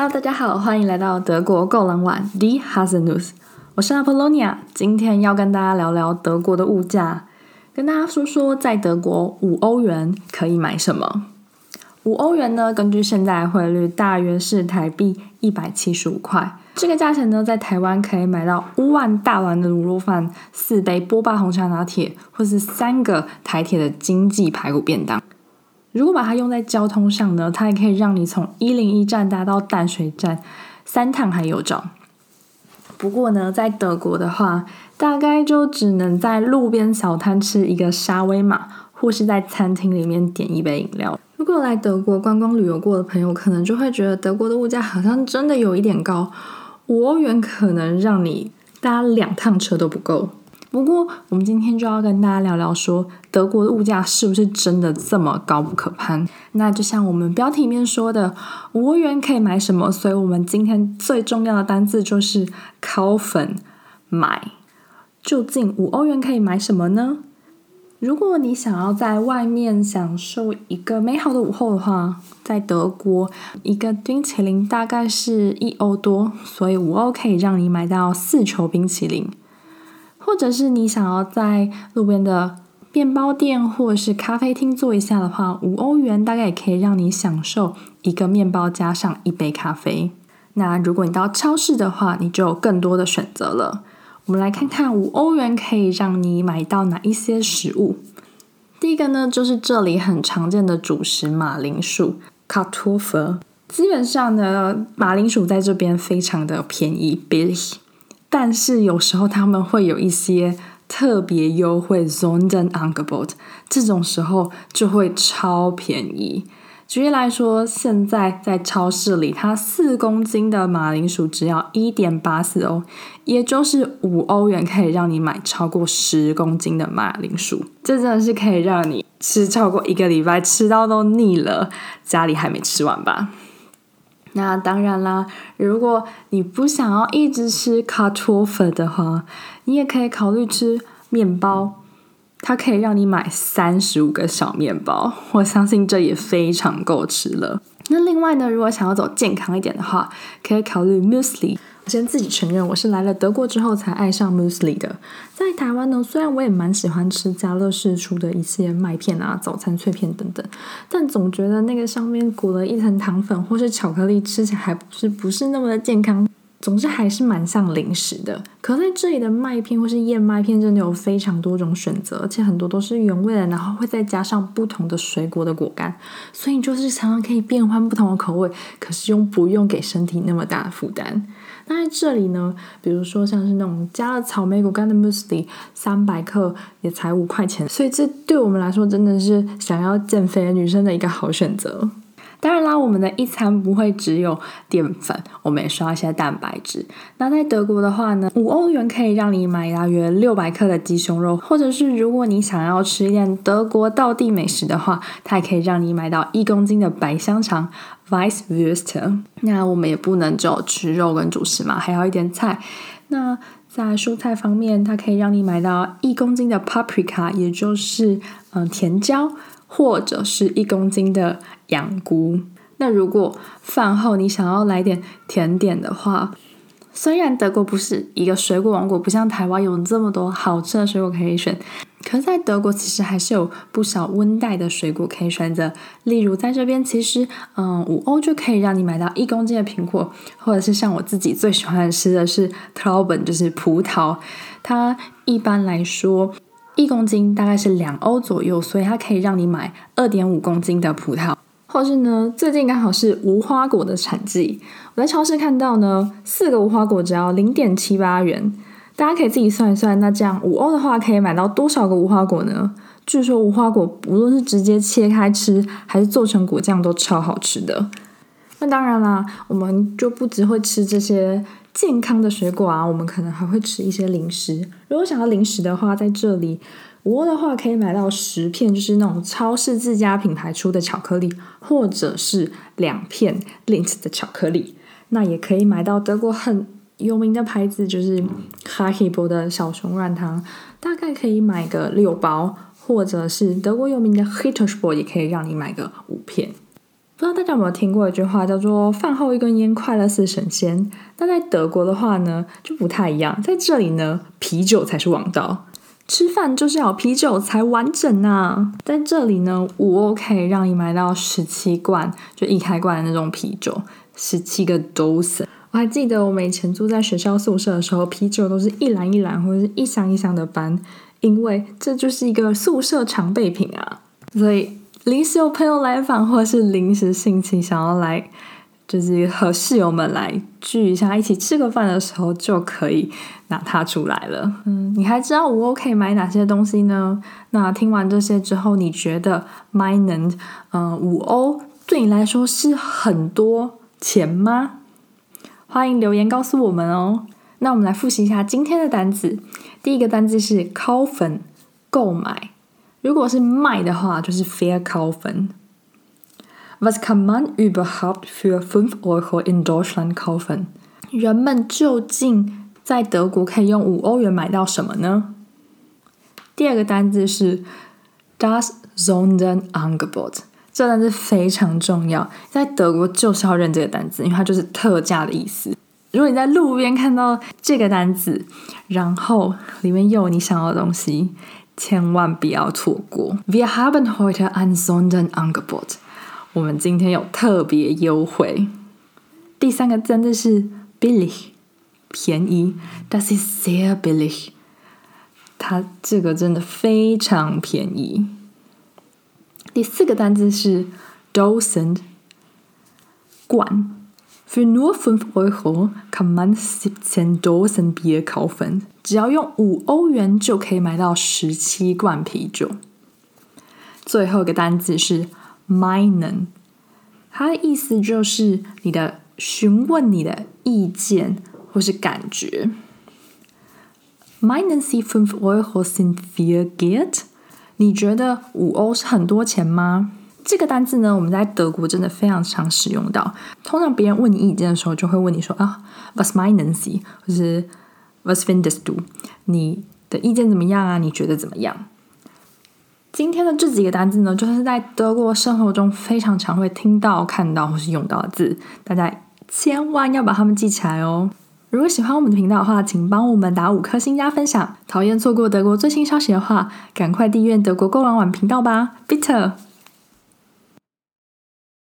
Hello，大家好，欢迎来到德国够狼玩 Die Haselnuss，我是 Apollonia，今天要跟大家聊聊德国的物价，跟大家说说在德国五欧元可以买什么。五欧元呢，根据现在汇率大约是台币一百七十五块，这个价钱呢，在台湾可以买到五碗大碗的卤肉饭、四杯波霸红茶拿铁，或是三个台铁的经济排骨便当。如果把它用在交通上呢，它也可以让你从一零一站搭到淡水站，三趟还有找。不过呢，在德国的话，大概就只能在路边小摊吃一个沙威玛，或是在餐厅里面点一杯饮料。如果来德国观光旅游过的朋友，可能就会觉得德国的物价好像真的有一点高，五欧元可能让你搭两趟车都不够。不过，我们今天就要跟大家聊聊说，德国的物价是不是真的这么高不可攀？那就像我们标题里面说的，五欧元可以买什么？所以我们今天最重要的单字就是 kaufen 买。究竟五欧元可以买什么呢？如果你想要在外面享受一个美好的午后的话，在德国一个冰淇淋大概是一欧多，所以五欧可以让你买到四球冰淇淋。或者是你想要在路边的面包店或者是咖啡厅坐一下的话，五欧元大概也可以让你享受一个面包加上一杯咖啡。那如果你到超市的话，你就有更多的选择了。我们来看看五欧元可以让你买到哪一些食物。第一个呢，就是这里很常见的主食马铃薯 Kartoffel。基本上呢，马铃薯在这边非常的便宜 b i l l y。但是有时候他们会有一些特别优惠，Sonderangebot，这种时候就会超便宜。举例来说，现在在超市里，它四公斤的马铃薯只要一点八四欧，也就是五欧元，可以让你买超过十公斤的马铃薯。这真的是可以让你吃超过一个礼拜，吃到都腻了，家里还没吃完吧？那当然啦，如果你不想要一直吃 Kartoffel 的话，你也可以考虑吃面包，它可以让你买三十五个小面包，我相信这也非常够吃了。那另外呢，如果想要走健康一点的话，可以考虑 Müsli。先自己承认，我是来了德国之后才爱上 muesli 的。在台湾呢，虽然我也蛮喜欢吃家乐氏出的一些麦片啊、早餐脆片等等，但总觉得那个上面裹了一层糖粉或是巧克力，吃起来还不是不是那么的健康。总之还是蛮像零食的。可在这里的麦片或是燕麦片真的有非常多种选择，而且很多都是原味的，然后会再加上不同的水果的果干，所以就是常常可以变换不同的口味，可是又不用给身体那么大的负担。那在这里呢，比如说像是那种加了草莓果干的 muesli，三百克也才五块钱，所以这对我们来说真的是想要减肥的女生的一个好选择。当然啦，我们的一餐不会只有淀粉，我们也需要一些蛋白质。那在德国的话呢，五欧元可以让你买大约六百克的鸡胸肉，或者是如果你想要吃一点德国道地美食的话，它也可以让你买到一公斤的白香肠 Weißwürste。那我们也不能只有吃肉跟主食嘛，还要一点菜。那在蔬菜方面，它可以让你买到一公斤的 Paprika，也就是嗯、甜椒。或者是一公斤的羊菇。那如果饭后你想要来点甜点的话，虽然德国不是一个水果王国，不像台湾有这么多好吃的水果可以选，可是在德国其实还是有不少温带的水果可以选择。例如在这边，其实嗯五欧就可以让你买到一公斤的苹果，或者是像我自己最喜欢吃的是 Trauben，就是葡萄。它一般来说。一公斤大概是两欧左右，所以它可以让你买二点五公斤的葡萄。或是呢，最近刚好是无花果的产季，我在超市看到呢，四个无花果只要零点七八元。大家可以自己算一算，那这样五欧的话可以买到多少个无花果呢？据说无花果无论是直接切开吃，还是做成果酱都超好吃的。那当然啦，我们就不只会吃这些。健康的水果啊，我们可能还会吃一些零食。如果想要零食的话，在这里五欧的话可以买到十片，就是那种超市自家品牌出的巧克力，或者是两片 Lindt 的巧克力。那也可以买到德国很有名的牌子，就是 Haribo 的小熊软糖，大概可以买个六包，或者是德国有名的 hittersport 也可以让你买个五片。不知道大家有没有听过一句话，叫做“饭后一根烟，快乐似神仙”。但在德国的话呢，就不太一样。在这里呢，啤酒才是王道，吃饭就是要啤酒才完整啊。在这里呢，五欧可以让你买到十七罐，就一开罐的那种啤酒，十七个 Dosen。我还记得我们以前住在学校宿舍的时候，啤酒都是一篮一篮或者是一箱一箱的搬，因为这就是一个宿舍常备品啊。所以。临时有朋友来访，或者是临时兴起想要来，就是和室友们来聚一下，一起吃个饭的时候，就可以拿它出来了。嗯，你还知道五欧可以买哪些东西呢？那听完这些之后，你觉得 Meinen，嗯，五欧对你来说是很多钱吗？欢迎留言告诉我们哦。那我们来复习一下今天的单词。第一个单词是 kaufen，购买。如果是卖的话，就是 verkaufen。Was kann man überhaupt für fünf Euro in Deutschland kaufen？人们究竟在德国可以用五欧元买到什么呢？第二个单字是 das Sonderangebot，这个单词非常重要，在德国就是要认这个单字，因为它就是特价的意思。如果你在路边看到这个单字，然后里面又有你想要的东西。千万不要错过！Wir haben heute ein Sonderangebot。我们今天有特别优惠。第三个单字是 billig，便宜。Das ist sehr billig。它这个真的非常便宜。第四个单词是 Dosen，罐。Für nur fünf Euro kann man siebzehn Dosen Bier kaufen。只要用五欧元就可以买到十七罐啤酒。最后一个单词是 meinen，它的意思就是你的询问你的意见或是感觉。Meinen Sie fünf Euro sind viel Geld？你觉得五欧是很多钱吗？这个单字呢，我们在德国真的非常常使用到。通常别人问你意见的时候，就会问你说啊，Was meinen Sie？或是 Was findest du？你的意见怎么样啊？你觉得怎么样？今天的这几个单字呢，就是在德国生活中非常常会听到、看到或是用到的字，大家千万要把它们记起来哦。如果喜欢我们的频道的话，请帮我们打五颗星加分享。讨厌错过德国最新消息的话，赶快订阅德国购网网频道吧 Bitter。